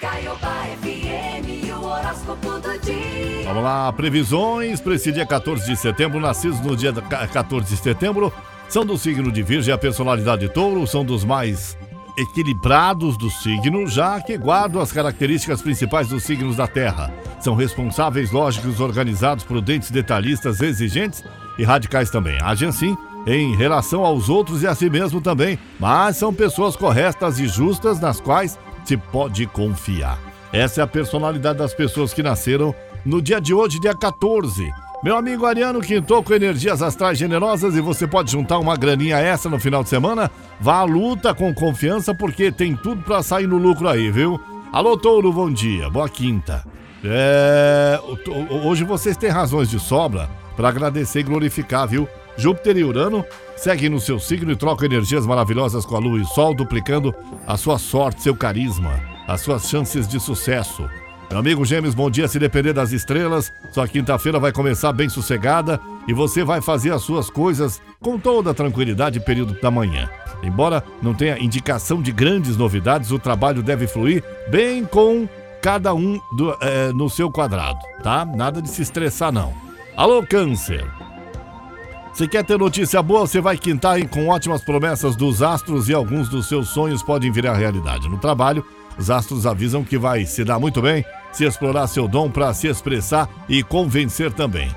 FM, o horóscopo do dia. Vamos lá, previsões para esse dia 14 de setembro, nascidos no dia 14 de setembro, são do signo de Virgem, a personalidade de touro, são dos mais equilibrados do signo, já que guardam as características principais dos signos da Terra. São responsáveis, lógicos, organizados, prudentes, detalhistas, exigentes e radicais também. Agem assim em relação aos outros e a si mesmo também, mas são pessoas corretas e justas nas quais se pode confiar. Essa é a personalidade das pessoas que nasceram no dia de hoje, dia 14. Meu amigo Ariano Quintou com energias astrais generosas e você pode juntar uma graninha essa no final de semana. Vá à luta com confiança porque tem tudo para sair no lucro aí, viu? Alô, Touro, bom dia, boa quinta. É, hoje vocês têm razões de sobra para agradecer e glorificar, viu? Júpiter e Urano seguem no seu signo e trocam energias maravilhosas com a Lua e Sol, duplicando a sua sorte, seu carisma, as suas chances de sucesso. Meu amigo Gêmeos, bom dia. Se depender das estrelas, sua quinta-feira vai começar bem sossegada e você vai fazer as suas coisas com toda tranquilidade período da manhã. Embora não tenha indicação de grandes novidades, o trabalho deve fluir bem com cada um do, é, no seu quadrado, tá? Nada de se estressar, não. Alô, Câncer! Se quer ter notícia boa, você vai quintar aí com ótimas promessas dos astros e alguns dos seus sonhos podem virar realidade. No trabalho, os astros avisam que vai se dar muito bem se explorar seu dom para se expressar e convencer também.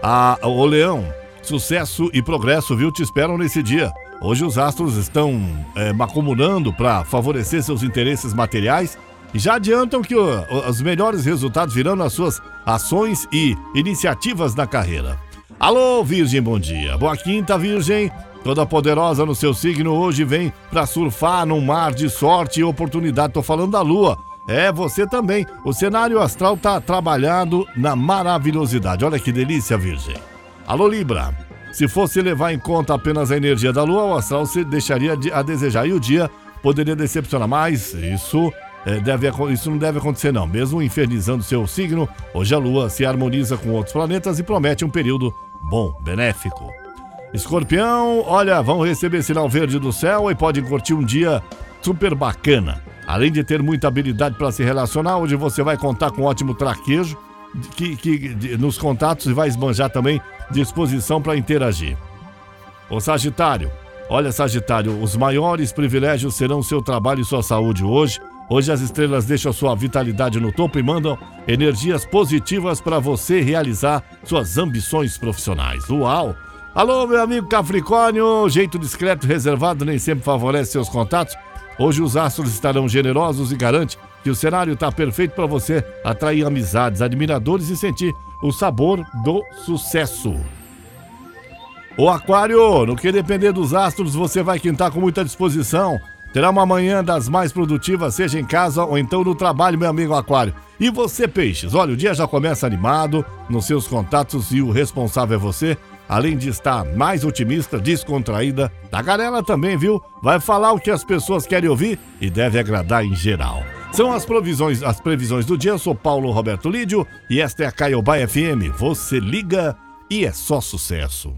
Ah, o Leão, sucesso e progresso, viu, te esperam nesse dia. Hoje os astros estão é, macumulando para favorecer seus interesses materiais e já adiantam que o, os melhores resultados virão nas suas ações e iniciativas na carreira. Alô, Virgem, bom dia. Boa quinta, Virgem. Toda poderosa no seu signo hoje vem para surfar num mar de sorte e oportunidade. Tô falando da Lua. É, você também. O cenário astral tá trabalhado na maravilhosidade. Olha que delícia, Virgem. Alô, Libra. Se fosse levar em conta apenas a energia da Lua, o astral se deixaria a desejar. E o dia poderia decepcionar mais. Isso é, deve, isso não deve acontecer, não. Mesmo infernizando seu signo, hoje a Lua se harmoniza com outros planetas e promete um período bom, benéfico. Escorpião, olha, vão receber sinal verde do céu e podem curtir um dia super bacana. Além de ter muita habilidade para se relacionar, hoje você vai contar com um ótimo traquejo que, que de, nos contatos e vai esbanjar também disposição para interagir. O Sagitário, olha Sagitário, os maiores privilégios serão seu trabalho e sua saúde hoje. Hoje as estrelas deixam sua vitalidade no topo e mandam energias positivas para você realizar suas ambições profissionais. Uau! Alô, meu amigo Capricórnio, jeito discreto reservado nem sempre favorece seus contatos. Hoje os astros estarão generosos e garante que o cenário está perfeito para você atrair amizades, admiradores e sentir o sabor do sucesso. O Aquário, no que depender dos astros, você vai quintar com muita disposição Terá uma manhã das mais produtivas, seja em casa ou então no trabalho, meu amigo Aquário. E você, Peixes? Olha, o dia já começa animado nos seus contatos e o responsável é você. Além de estar mais otimista, descontraída, tagarela também, viu? Vai falar o que as pessoas querem ouvir e deve agradar em geral. São as provisões, as previsões do dia. Eu sou Paulo Roberto Lídio e esta é a Caiobá FM. Você liga e é só sucesso.